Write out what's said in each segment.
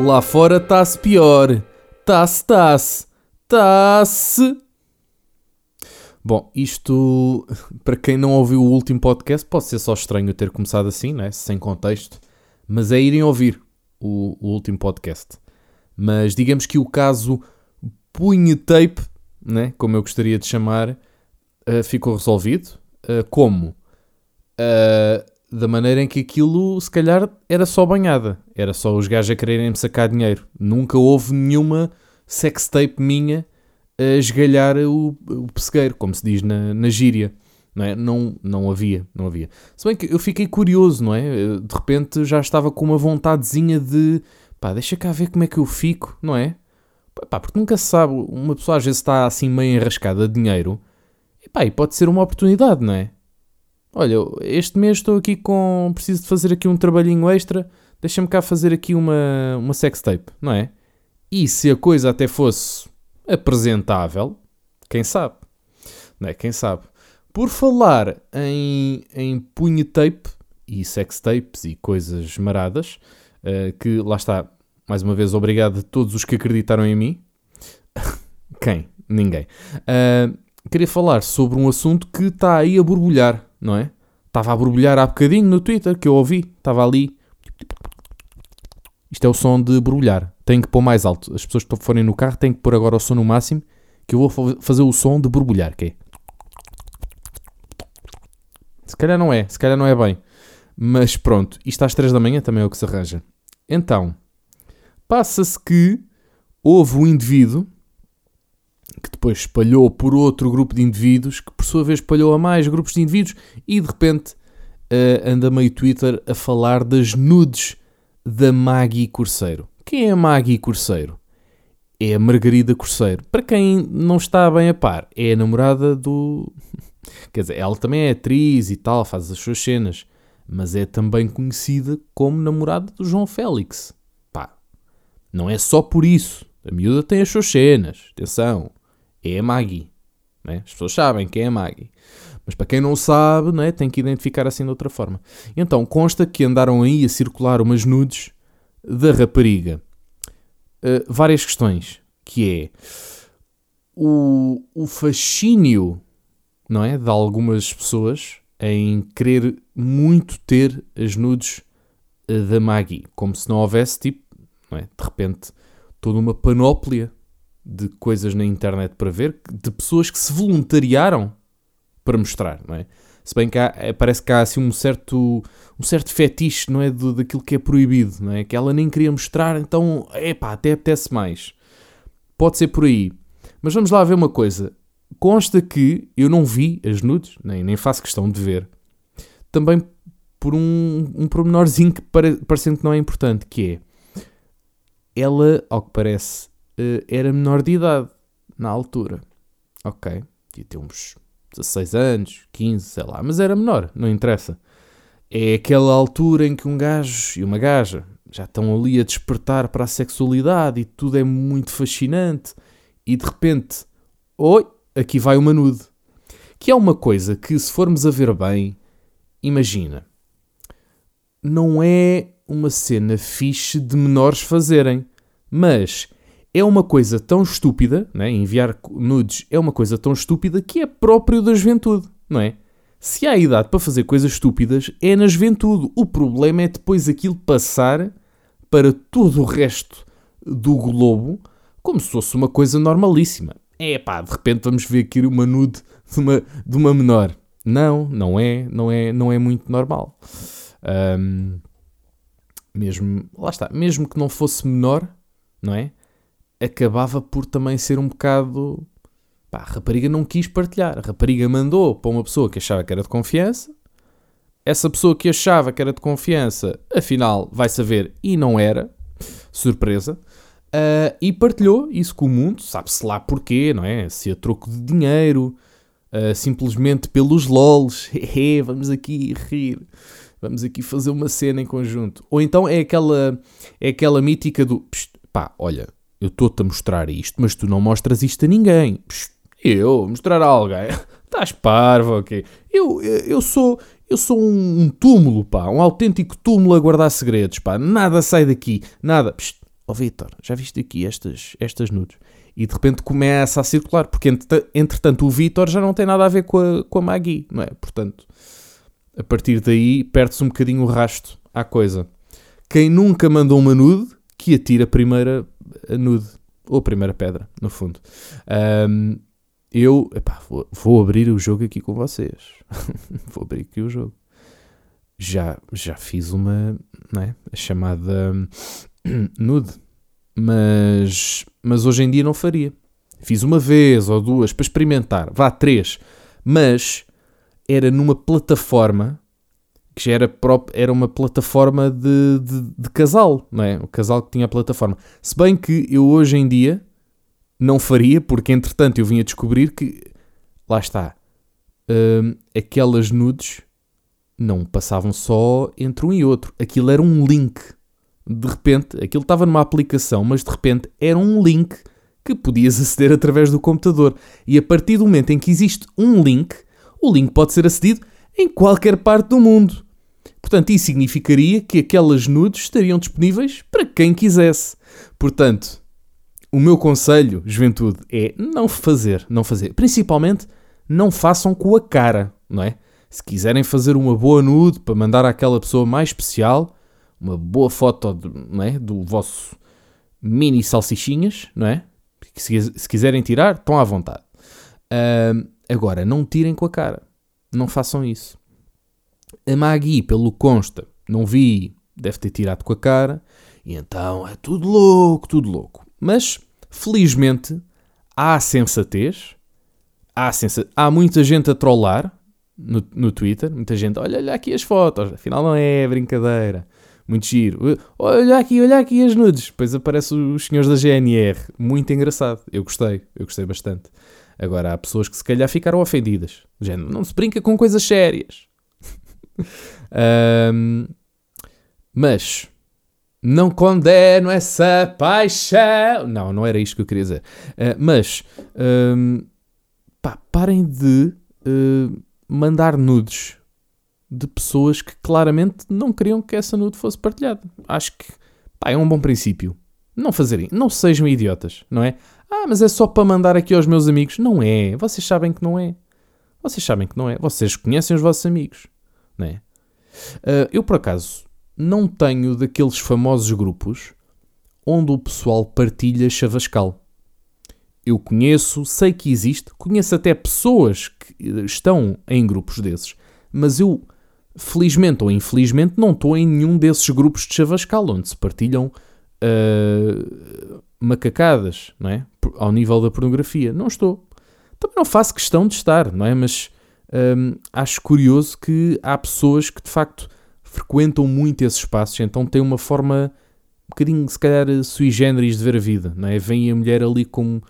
Lá fora está-se pior. Tá-se, tá-se. Tá-se. Bom, isto, para quem não ouviu o último podcast, pode ser só estranho ter começado assim, né? sem contexto, mas é irem ouvir o, o último podcast. Mas digamos que o caso punhetape, né? como eu gostaria de chamar, uh, ficou resolvido. Uh, como? Uh, da maneira em que aquilo, se calhar, era só banhada. Era só os gajos a quererem me sacar dinheiro. Nunca houve nenhuma sextape minha a esgalhar o, o pessegueiro, como se diz na, na gíria. Não, é? não, não havia, não havia. Se bem que eu fiquei curioso, não é? De repente já estava com uma vontadezinha de pá, deixa cá ver como é que eu fico, não é? Pá, porque nunca se sabe, uma pessoa às vezes está assim meio enrascada de dinheiro, e pá, e pode ser uma oportunidade, não é? Olha, este mês estou aqui com. preciso de fazer aqui um trabalhinho extra, deixa-me cá fazer aqui uma, uma sextape, não é? E se a coisa até fosse apresentável, quem sabe? Não é? Quem sabe? Por falar em, em punhetape e sextapes e coisas maradas, uh, que lá está, mais uma vez, obrigado a todos os que acreditaram em mim. quem? Ninguém. Uh, queria falar sobre um assunto que está aí a borbulhar não é? Estava a borbulhar há bocadinho no Twitter, que eu ouvi, estava ali. Isto é o som de borbulhar. Tenho que pôr mais alto. As pessoas que forem no carro têm que pôr agora o som no máximo, que eu vou fazer o som de borbulhar, que é. Se calhar não é, se calhar não é bem. Mas pronto, isto às 3 da manhã também é o que se arranja. Então, passa-se que houve um indivíduo que depois espalhou por outro grupo de indivíduos, que por sua vez espalhou a mais grupos de indivíduos, e de repente uh, anda meio Twitter a falar das nudes da Maggie Corseiro. Quem é a Maggie Corseiro? É a Margarida Corseiro. Para quem não está bem a par, é a namorada do. Quer dizer, ela também é atriz e tal, faz as suas cenas, mas é também conhecida como namorada do João Félix. Pá, não é só por isso. A miúda tem as suas cenas, atenção é a Maggie. Né? As pessoas sabem quem é a Maggie. Mas para quem não sabe, né, tem que identificar assim de outra forma. Então, consta que andaram aí a circular umas nudes da rapariga. Uh, várias questões, que é o, o fascínio não é, de algumas pessoas em querer muito ter as nudes uh, da Maggie, como se não houvesse, tipo, não é, de repente, toda uma panóplia de coisas na internet para ver, de pessoas que se voluntariaram para mostrar, não é? Se bem que há, é, parece que há assim um certo, um certo fetiche, não é? Do, daquilo que é proibido, não é? Que ela nem queria mostrar, então, epá, até apetece mais. Pode ser por aí. Mas vamos lá ver uma coisa. Consta que eu não vi as nudes, nem, nem faço questão de ver. Também por um, um pormenorzinho que pare, parecendo que não é importante, que é ela, ao que parece, uh, era menor de idade na altura. Ok, devia ter uns 16 anos, 15, sei lá, mas era menor, não interessa. É aquela altura em que um gajo e uma gaja já estão ali a despertar para a sexualidade e tudo é muito fascinante e de repente, oi, aqui vai uma nude. Que é uma coisa que, se formos a ver bem, imagina, não é uma cena fixe de menores fazerem, mas é uma coisa tão estúpida, né? enviar nudes é uma coisa tão estúpida que é próprio da juventude, não é? Se há idade para fazer coisas estúpidas, é na juventude. O problema é depois aquilo passar para todo o resto do globo como se fosse uma coisa normalíssima. É pá, de repente vamos ver aqui uma nude de uma, de uma menor. Não, não é, não é, não é muito normal. Um, mesmo, lá está, mesmo que não fosse menor, não é? Acabava por também ser um bocado. Pá, a rapariga não quis partilhar. A rapariga mandou para uma pessoa que achava que era de confiança. Essa pessoa que achava que era de confiança, afinal, vai saber e não era. Surpresa. Uh, e partilhou isso com o mundo. Sabe-se lá porquê, não é? Se a troco de dinheiro, uh, simplesmente pelos lols. vamos aqui rir. Vamos aqui fazer uma cena em conjunto. Ou então é aquela, é aquela mítica do pá, olha, eu estou-te a mostrar isto, mas tu não mostras isto a ninguém. Eu? Mostrar a alguém? Estás parvo, ok? Eu, eu sou... Eu sou um túmulo, pá, um autêntico túmulo a guardar segredos, pá. Nada sai daqui, nada. Psh, ó oh, Vitor, já viste aqui estas, estas nudes? E de repente começa a circular, porque entretanto o Vitor já não tem nada a ver com a, com a Maggie, não é? Portanto, a partir daí perde-se um bocadinho o rasto à coisa. Quem nunca mandou uma nude, que atira a primeira nude, ou a primeira pedra, no fundo. Um, eu epá, vou, vou, abrir o jogo aqui com vocês. vou abrir aqui o jogo. Já, já fiz uma, não é? A chamada nude. Mas, mas hoje em dia não faria. Fiz uma vez ou duas para experimentar. Vá, três. Mas era numa plataforma que já era, próprio, era uma plataforma de, de, de, casal, não é? O casal que tinha a plataforma. Se bem que eu hoje em dia não faria, porque entretanto eu vim a descobrir que, lá está, hum, aquelas nudes não passavam só entre um e outro. Aquilo era um link. De repente, aquilo estava numa aplicação, mas de repente era um link que podias aceder através do computador. E a partir do momento em que existe um link, o link pode ser acedido em qualquer parte do mundo. Portanto, isso significaria que aquelas nudes estariam disponíveis para quem quisesse. Portanto, o meu conselho, juventude, é não fazer, não fazer. Principalmente, não façam com a cara, não é? Se quiserem fazer uma boa nude para mandar àquela pessoa mais especial, uma boa foto de, não é? do vosso mini salsichinhas, não é? Se, se quiserem tirar, estão à vontade. Uh, agora, não tirem com a cara. Não façam isso. A Maggie, pelo consta, não vi, deve ter tirado com a cara, e então é tudo louco, tudo louco. Mas, felizmente, há sensatez, há, sensa... há muita gente a trollar no, no Twitter, muita gente, olha, olha aqui as fotos, afinal não é brincadeira. Muito giro. Olha aqui, olha aqui as nudes. Depois aparecem os senhores da GNR. Muito engraçado. Eu gostei. Eu gostei bastante. Agora, há pessoas que se calhar ficaram ofendidas. Género, não se brinca com coisas sérias um, mas não condeno essa paixão. Não, não era isto que eu queria dizer. Uh, mas um, pá, parem de uh, mandar nudes de pessoas que claramente não queriam que essa nude fosse partilhada. Acho que pá, é um bom princípio. Não fazerem, não sejam idiotas, não é? Ah, mas é só para mandar aqui aos meus amigos. Não é. Vocês sabem que não é. Vocês sabem que não é. Vocês conhecem os vossos amigos né? Uh, eu, por acaso, não tenho daqueles famosos grupos onde o pessoal partilha chavascal. Eu conheço, sei que existe, conheço até pessoas que estão em grupos desses, mas eu, felizmente ou infelizmente, não estou em nenhum desses grupos de chavascal onde se partilham uh, macacadas, não é? Ao nível da pornografia. Não estou. Também não faço questão de estar, não é? Mas um, acho curioso que há pessoas que de facto frequentam muito esses espaços, então têm uma forma um bocadinho, se calhar, sui generis de ver a vida, não é? Vem a mulher ali com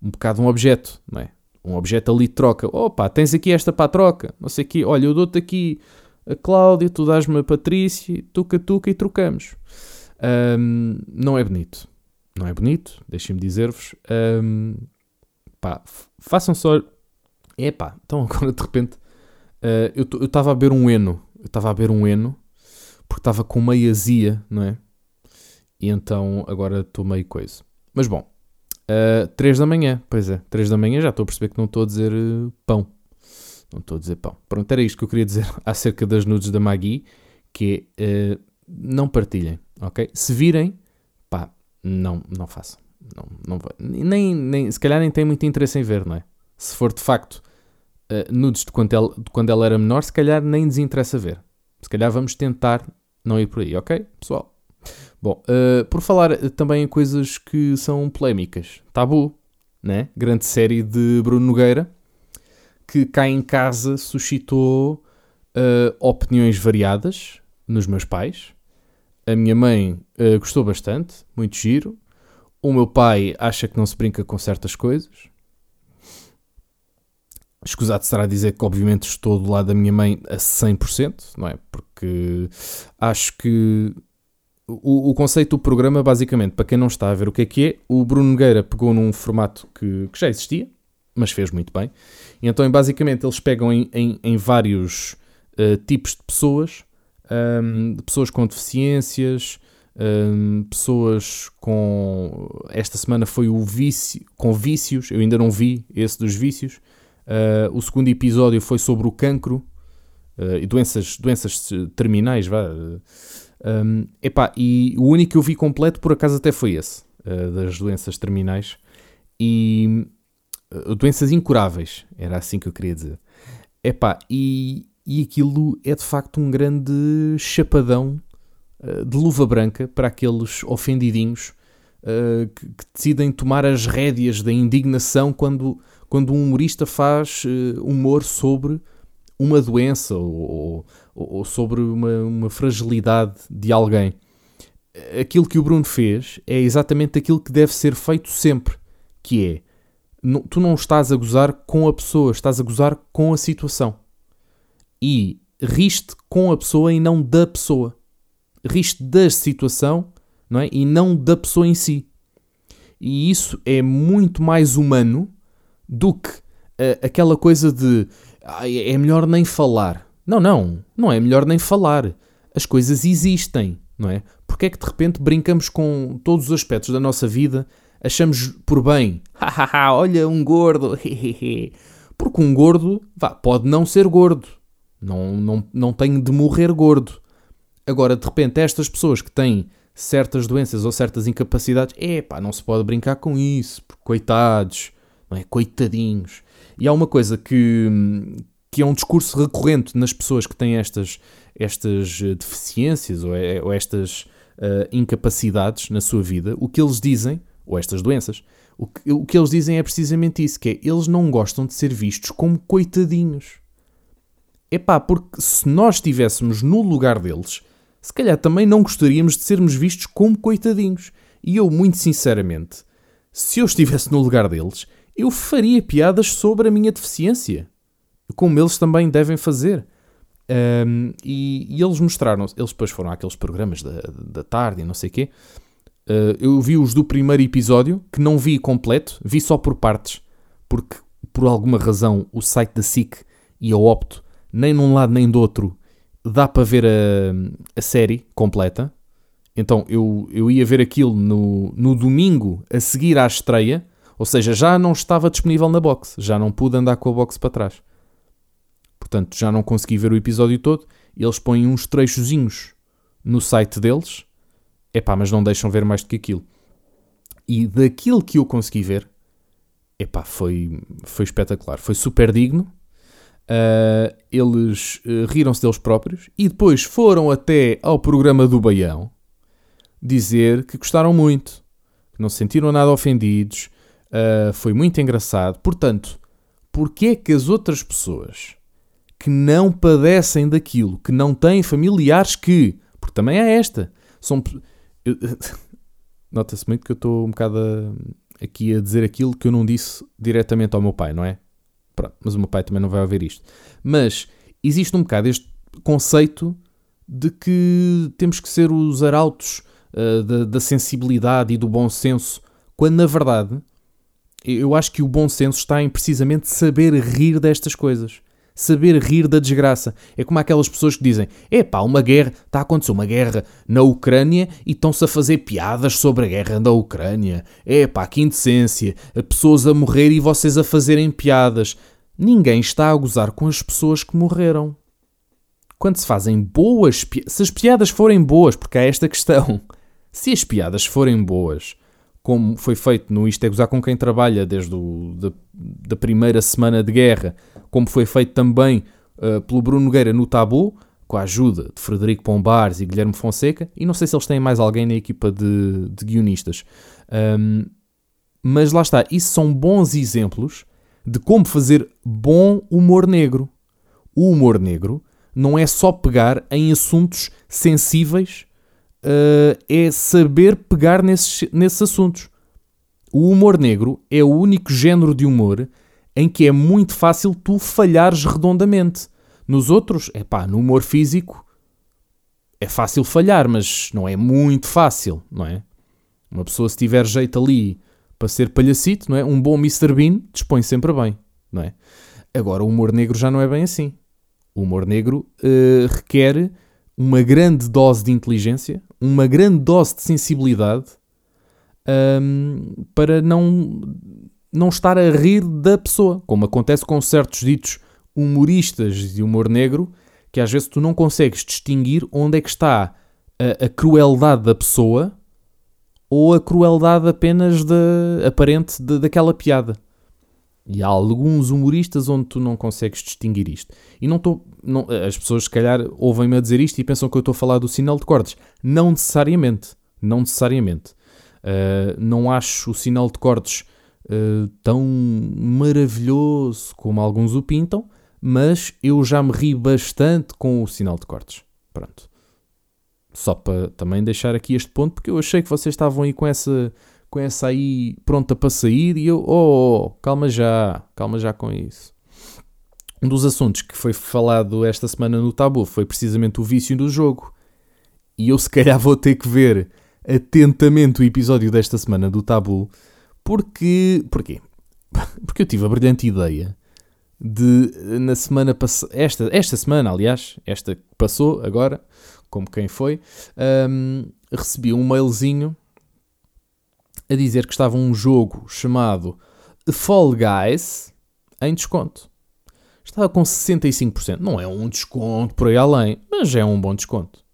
um bocado um objeto, não é? Um objeto ali de troca. Opa, tens aqui esta para a troca, não sei o quê. Olha, eu dou-te aqui a Cláudia, tu dás-me a Patrícia, tuca-tuca e trocamos. Um, não é bonito. Não é bonito, deixem-me dizer-vos. Um, pá, façam só Epá, então agora de repente uh, eu estava a beber um eno. Eu estava a beber um eno porque estava com meia azia, não é? E então agora estou meio coisa. Mas bom, uh, eh, 3 da manhã, pois é, 3 da manhã já estou a perceber que não estou a dizer uh, pão. Não estou a dizer pão. Pronto, era isto que eu queria dizer acerca das nudes da Magui, que é, uh, não partilhem, ok? Se virem, pá, não, não façam. Não, não, nem, nem, se calhar nem tem muito interesse em ver, não é? Se for de facto uh, nudes de quando, ela, de quando ela era menor, se calhar nem desinteressa ver. Se calhar vamos tentar não ir por aí, ok, pessoal? Bom, uh, por falar uh, também em coisas que são polémicas, Tabu, né? grande série de Bruno Nogueira, que cá em casa suscitou uh, opiniões variadas nos meus pais. A minha mãe gostou bastante, muito giro. O meu pai acha que não se brinca com certas coisas. Escusado será dizer que, obviamente, estou do lado da minha mãe a 100%, não é? Porque acho que o, o, conceito do programa, basicamente, para quem não está a ver o que é que é, o Bruno Nogueira pegou num formato que, que já existia, mas fez muito bem. E então, basicamente, eles pegam em, em, em vários uh, tipos de pessoas, um, de pessoas com deficiências, um, pessoas com. Esta semana foi o vício, com vícios, eu ainda não vi esse dos vícios. Uh, o segundo episódio foi sobre o cancro uh, e doenças, doenças terminais. Vá. Um, epá, e o único que eu vi completo, por acaso, até foi esse, uh, das doenças terminais. E doenças incuráveis, era assim que eu queria dizer. Epá, e, e aquilo é de facto um grande chapadão de luva branca para aqueles ofendidinhos uh, que, que, decidem tomar as rédeas da indignação quando, quando um humorista faz uh, humor sobre uma doença ou, ou, ou sobre uma, uma fragilidade de alguém. Aquilo que o Bruno fez é exatamente aquilo que deve ser feito sempre, que é tu não estás a gozar com a pessoa, estás a gozar com a situação e riste com a pessoa e não da pessoa. Riste da situação não é? e não da pessoa em si. E isso é muito mais humano do que uh, aquela coisa de ah, é melhor nem falar. Não, não, não é melhor nem falar. As coisas existem, não é? Porque é que de repente brincamos com todos os aspectos da nossa vida, achamos por bem, olha um gordo, porque um gordo vá, pode não ser gordo, não, não, não tem de morrer gordo. Agora, de repente, estas pessoas que têm certas doenças ou certas incapacidades, é pá, não se pode brincar com isso, coitados, não é? Coitadinhos. E há uma coisa que, que é um discurso recorrente nas pessoas que têm estas, estas eh, deficiências ou, é, ou estas uh, incapacidades na sua vida, o que eles dizem, ou estas doenças, o que, o que eles dizem é precisamente isso, que é, eles não gostam de ser vistos como coitadinhos. Epá, porque se nós estivéssemos no lugar deles, se calhar também não gostaríamos de sermos vistos como coitadinhos. E eu, muito sinceramente, se eu estivesse no lugar deles, eu faria piadas sobre a minha deficiência. Como eles também devem fazer. Um, e, e, eles mostraram, eles depois foram àqueles programas da, da tarde e não sei o quê. Uh, eu vi os do primeiro episódio, que não vi completo, vi só por partes, porque por alguma razão o site da SIC e a Opto nem num lado nem do outro dá para ver a, a série completa. Então eu, eu ia ver aquilo no, no domingo a seguir à estreia, ou seja, já não estava disponível na box, já não pude andar com a box para trás. Portanto, já não consegui ver o episódio todo. Eles põem uns trechozinhos no site deles, epá, mas não deixam ver mais do que aquilo. E daquilo que eu consegui ver, epá, foi, foi espetacular. Foi super digno, Uh, eles uh, riram-se deles próprios e depois foram até ao programa do Baião dizer que gostaram muito, que não se sentiram nada ofendidos, uh, foi muito engraçado. Portanto, porque é que as outras pessoas que não padecem daquilo, que não têm familiares que, porque também é esta, são. Nota-se muito que eu estou um bocado a, aqui a dizer aquilo que eu não disse diretamente ao meu pai, não é? Pronto, mas o meu pai também não vai ouvir isto. Mas existe um bocado este conceito de que temos que ser os arautos uh, da, da, sensibilidade e do bom senso, quando na verdade eu acho que o bom senso está em precisamente saber rir destas coisas saber rir da desgraça. É como aquelas pessoas que dizem: epá, uma guerra, está a acontecer uma guerra na Ucrânia e estão-se a fazer piadas sobre a guerra da Ucrânia. Epá, que indecência, pessoas a morrer e vocês a fazerem piadas. Ninguém está a gozar com as pessoas que morreram. Quando se fazem boas piadas, se as piadas forem boas, porque há esta questão, se as piadas forem boas, como foi feito no Isto é Gozar com quem trabalha desde o, da, da primeira semana de guerra, como foi feito também uh, pelo Bruno Nogueira no Tabu, com a ajuda de Frederico Pombares e Guilherme Fonseca, e não sei se eles têm mais alguém na equipa de, de guionistas. Um, mas lá está, isso são bons exemplos de como fazer bom humor negro. O humor negro não é só pegar em assuntos sensíveis uh, é saber pegar nesses, nesses assuntos. O humor negro é o único género de humor em que é muito fácil tu falhares redondamente. Nos outros, é pá, no humor físico é fácil falhar, mas não é muito fácil, não é? Uma pessoa se tiver jeito ali para ser palhacito, não é? Um bom Mr. Bean dispõe sempre bem, não é? Agora, o humor negro já não é bem assim. O humor negro uh, requer uma grande dose de inteligência, uma grande dose de sensibilidade um, para não, não estar a rir da pessoa, como acontece com certos ditos humoristas de humor negro, que às vezes tu não consegues distinguir onde é que está a, a crueldade da pessoa ou a crueldade apenas de, aparente de, daquela piada. E há alguns humoristas onde tu não consegues distinguir isto. E não estou. As pessoas, se calhar, ouvem-me a dizer isto e pensam que eu estou a falar do sinal de cortes. Não necessariamente. Não necessariamente. Uh, não acho o sinal de cortes uh, tão maravilhoso como alguns o pintam, mas eu já me ri bastante com o sinal de cortes. Pronto. Só para também deixar aqui este ponto, porque eu achei que vocês estavam aí com essa com essa aí pronta para sair e eu, oh, oh, oh, calma já, calma já com isso. Um dos assuntos que foi falado esta semana no Tabu foi precisamente o vício do jogo. E eu se calhar vou ter que ver atentamente o episódio desta semana do Tabu, porque... Porquê? Porque eu tive a brilhante ideia de, na semana passada, esta, esta semana, aliás, esta que passou agora, como quem foi, um, recebi um mailzinho a dizer que estava um jogo chamado Fall Guys em desconto. Estava com 65%. Não é um desconto por aí além, mas é um bom desconto.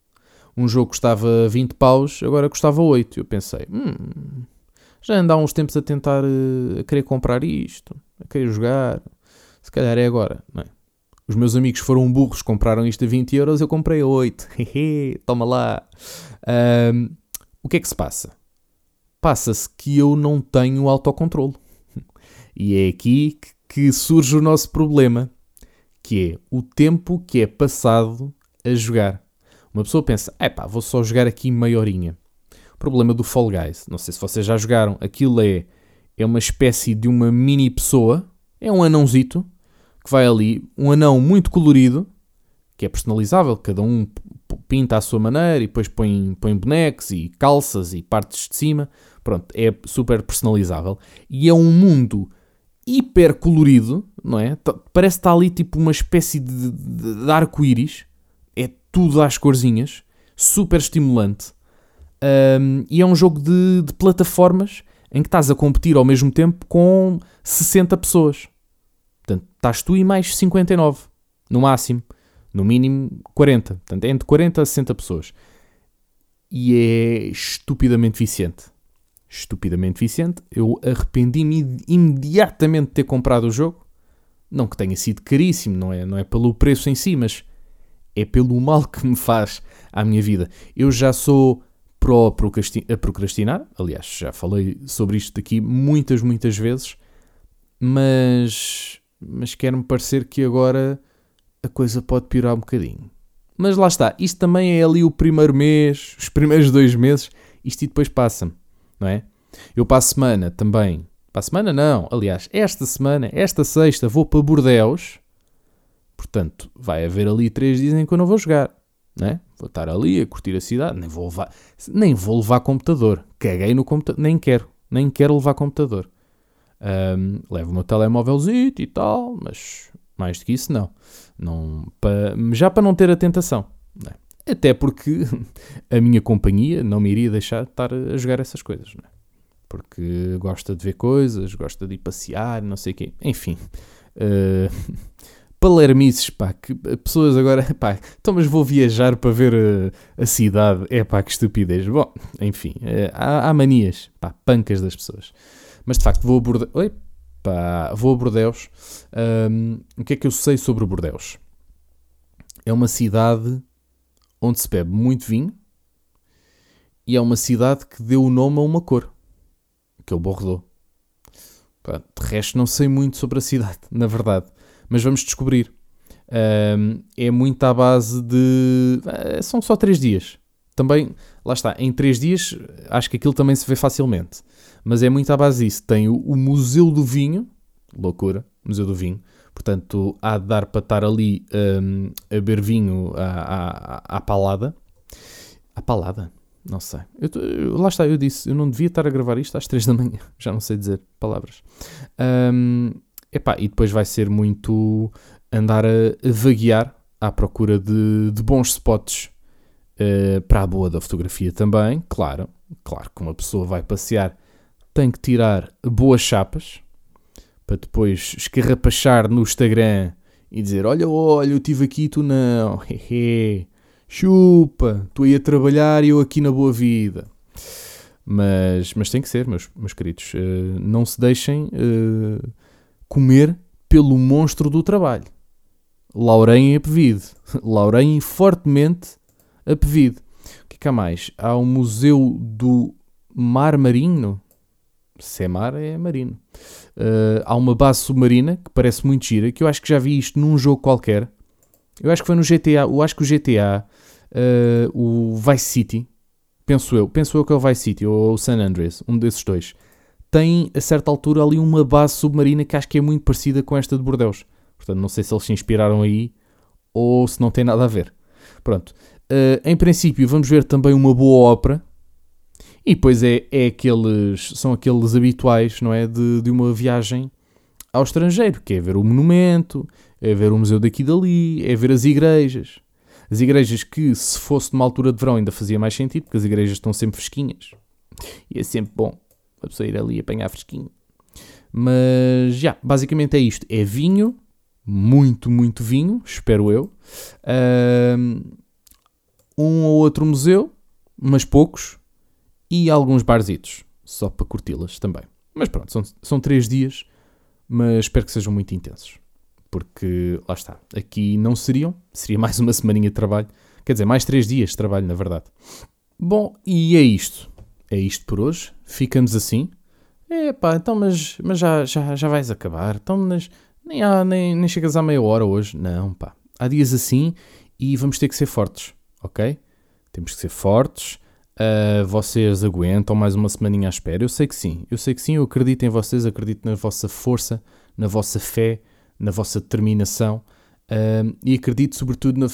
Um jogo custava 20 paus, agora custava 8. Eu pensei, hum, já ando há uns tempos a tentar uh, a querer comprar isto, a querer jogar. Se calhar é agora, não é? Os meus amigos foram burros, compraram isto a 20 euros, eu comprei a 8. Toma lá. Um, o que é que se passa? Passa-se que eu não tenho autocontrole. E é aqui que surge o nosso problema, que é o tempo que é passado a jogar. Uma pessoa pensa, é pá, vou só jogar aqui meia horinha. O problema do Fall Guys, não sei se vocês já jogaram, aquilo é, é uma espécie de uma mini pessoa, é um anãozito, que vai ali, um anão muito colorido, que é personalizável, cada um pinta à sua maneira e depois põe, põe bonecos e calças e partes de cima. Pronto, é super personalizável. E é um mundo hiper colorido, não é? Parece que está ali tipo uma espécie de, de, de arco-íris. É tudo às corzinhas. Super estimulante. Um, e é um jogo de, de plataformas em que estás a competir ao mesmo tempo com 60 pessoas. Portanto, estás tu e mais 59, no máximo. No mínimo 40. Portanto, é entre 40 a 60 pessoas. E é estupidamente viciante estupidamente viciante. Eu arrependi-me imediatamente de ter comprado o jogo. Não que tenha sido caríssimo, não é, não é pelo preço em si, mas é pelo mal que me faz à minha vida. Eu já sou pró a procrastinar, aliás, já falei sobre isto aqui muitas, muitas vezes, mas, mas quer-me parecer que agora a coisa pode piorar um bocadinho. Mas lá está, isto também é ali o primeiro mês, os primeiros dois meses, isto e depois passa-me não é? Eu para a semana também, para a semana não, aliás, esta semana, esta sexta, vou para Bordeus, portanto, vai haver ali três dias em que eu não vou jogar, não é? Vou estar ali a curtir a cidade, nem vou levar, nem vou levar computador, caguei no computador, nem quero, nem quero levar computador. Um, levo o meu telemóvelzinho e tal, mas mais do que isso não. não para, já para não ter a tentação. Não é? Até porque a minha companhia não me iria deixar de estar a jogar essas coisas, é? Porque gosta de ver coisas, gosta de ir passear, não sei o quê. Enfim. Uh, palermices, pá, que pessoas agora, pá, então mas vou viajar para ver a, a cidade, é pá, que estupidez. Bom, enfim, uh, há, há, manias, pá, pancas das pessoas. Mas de facto vou a Bordeus, oi, vou a Bordeus. Um, o que é que eu sei sobre Bordeus? É uma cidade onde se bebe muito vinho e é uma cidade que deu o nome a uma cor, que é o Bordeaux. de resto, não sei muito sobre a cidade, na verdade, mas vamos descobrir. Um, é muito à base de. Eh, são só 3 dias. Também, lá está, em 3 dias acho que aquilo também se vê facilmente. Mas é muito à base disso. Tem o Museu do Vinho, loucura, Museu do Vinho, Portanto, há de dar para estar ali um, a beber vinho à, à, à palada. À palada? Não sei. Eu, eu, lá está, eu disse, eu não devia estar a gravar isto às 3 da manhã. Já não sei dizer palavras. Um, epá, e depois vai ser muito andar a, a vaguear à procura de, de bons spots Uh, para a boa da fotografia também, claro. Claro que uma pessoa vai passear, tem que tirar boas chapas para depois escarrapachar no Instagram e dizer: Olha, olha, eu estive aqui, tu não, hehe, chupa, tu aí a trabalhar e eu aqui na boa vida. Mas, mas tem que ser, meus, meus queridos, uh, não se deixem uh, comer pelo monstro do trabalho. Laurem apevide. Laurem fortemente apevide. O que é que há mais? Há o Museu do Mar Marinho. Se é mar, é marino. Uh, há uma base submarina que parece muito gira, que eu acho que já vi isto num jogo qualquer. Eu acho que foi no GTA. Eu acho que o GTA, uh, o Vice City, penso eu, penso eu que é o Vice City ou o San Andreas, um desses dois, tem a certa altura ali uma base submarina que acho que é muito parecida com esta de Bordeus. Portanto, não sei se eles se inspiraram aí ou se não tem nada a ver. Pronto. Uh, em princípio, vamos ver também uma boa ópera. E depois é, é aqueles, são aqueles habituais, não é? De, de uma viagem ao estrangeiro, que é ver o monumento, é ver o museu daqui e dali, é ver as igrejas. As igrejas que, se fosse numa altura de verão, ainda fazia mais sentido, porque as igrejas estão sempre fresquinhas. E é sempre bom a pessoa ir ali apanhar fresquinho. Mas, já, basicamente é isto. É vinho, muito, muito vinho, espero eu. Um ou outro museu, mas poucos. E alguns barzitos, só para curti-las também. Mas pronto, são, são três dias, mas espero que sejam muito intensos. Porque, lá está, aqui não seriam, seria mais uma semaninha de trabalho. Quer dizer, mais três dias de trabalho, na verdade. Bom, e é isto. É isto por hoje. Ficamos assim. É pá, então, mas, mas já, já, já vais acabar. Então, mas nem, há, nem, nem chegas à meia hora hoje. Não, pá. Há dias assim e vamos ter que ser fortes, ok? Temos que ser fortes. Uh, vocês aguentam mais uma semaninha à espera? Eu sei que sim. Eu sei que sim. Eu acredito em vocês. Acredito na vossa força, na vossa fé, na vossa determinação. Uh, e acredito sobretudo na...